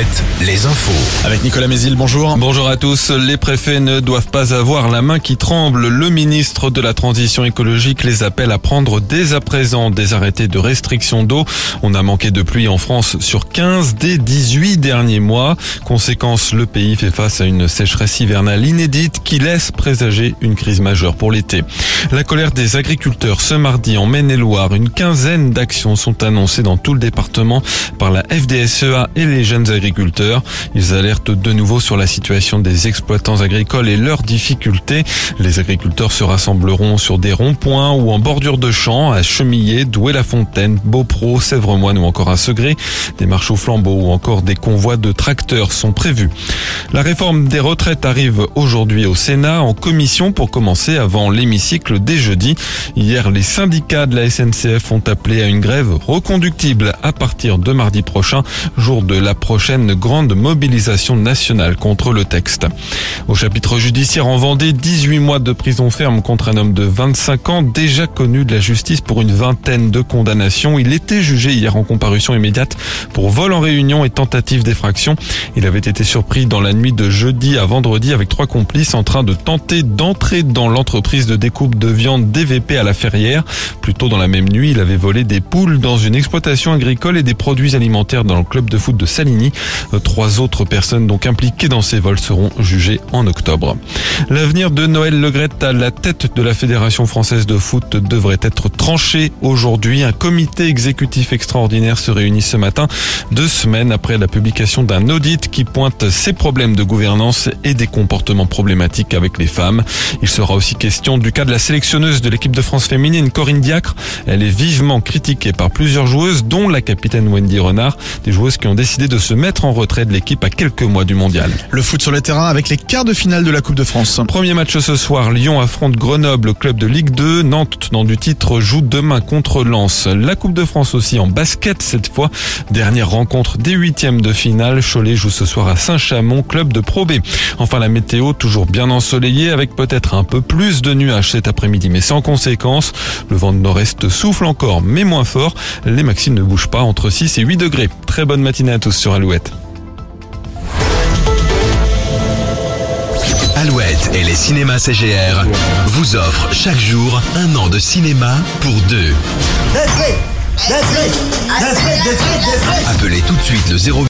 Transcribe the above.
Alouette, les infos. Avec Nicolas Mézil, bonjour. Bonjour à tous. Les préfets ne doivent pas avoir la main qui tremble. Le ministre de la Transition écologique les appelle à prendre dès à présent des arrêtés de restriction d'eau. On a manqué de pluie en France sur 15 des 18 derniers mois. Conséquence, le pays fait face à une sécheresse hivernale inédite qui laisse présager une crise majeure pour l'été. La colère des agriculteurs ce mardi en Maine-et-Loire. Une quinzaine d'actions sont annoncées dans tout le département par la FDSEA et les jeunes agriculteurs. Ils alertent de nouveau sur la situation des exploitants agricoles et leurs difficultés. Les agriculteurs se rassembleront sur des ronds-points ou en bordure de champs à Chemillé, Douai-la-Fontaine, Beaupro, Sèvres-Moine ou encore à Segré. Des marches au flambeau ou encore des convois de tracteurs sont prévus. La réforme des retraites arrive aujourd'hui au Sénat en commission pour commencer avant l'hémicycle dès jeudi. Hier, les syndicats de la SNCF ont appelé à une grève reconductible à partir de mardi prochain, jour de la prochaine grande mobilisation nationale contre le texte. Au chapitre judiciaire en Vendée, 18 mois de prison ferme contre un homme de 25 ans déjà connu de la justice pour une vingtaine de condamnations. Il était jugé hier en comparution immédiate pour vol en réunion et tentative d'effraction. Il avait été surpris dans la nuit de jeudi à vendredi avec trois complices en train de tenter d'entrer dans l'entreprise de découpe de viande DVP à la Ferrière. Plus tôt dans la même nuit, il avait volé des poules dans une exploitation agricole et des produits alimentaires dans le club de foot de Saligny. Trois autres personnes donc impliquées dans ces vols seront jugées en octobre. L'avenir de Noël Legrette à la tête de la Fédération française de foot devrait être tranché aujourd'hui. Un comité exécutif extraordinaire se réunit ce matin, deux semaines après la publication d'un audit qui pointe ses problèmes de gouvernance et des comportements problématiques avec les femmes. Il sera aussi question du cas de la sélectionneuse de l'équipe de France féminine, Corinne Diacre. Elle est vivement critiquée par plusieurs joueuses, dont la capitaine Wendy Renard, des joueuses qui ont décidé de se mettre en retrait de l'équipe à quelques mois du mondial. Le foot sur le terrain avec les quarts de finale de la Coupe de France. Premier match ce soir, Lyon affronte Grenoble, club de Ligue 2. Nantes, tenant du titre, joue demain contre Lens. La Coupe de France aussi en basket cette fois. Dernière rencontre des huitièmes de finale. Cholet joue ce soir à Saint-Chamond, club de Pro B. Enfin la météo, toujours bien ensoleillée avec peut-être un peu plus de nuages cet après-midi, mais sans conséquence. Le vent de nord-est souffle encore, mais moins fort. Les maximes ne bougent pas entre 6 et 8 degrés. Très bonne matinée à tous sur Alouette. Alouette et les cinémas CGR vous offrent chaque jour un an de cinéma pour deux. Appelez tout de suite le 0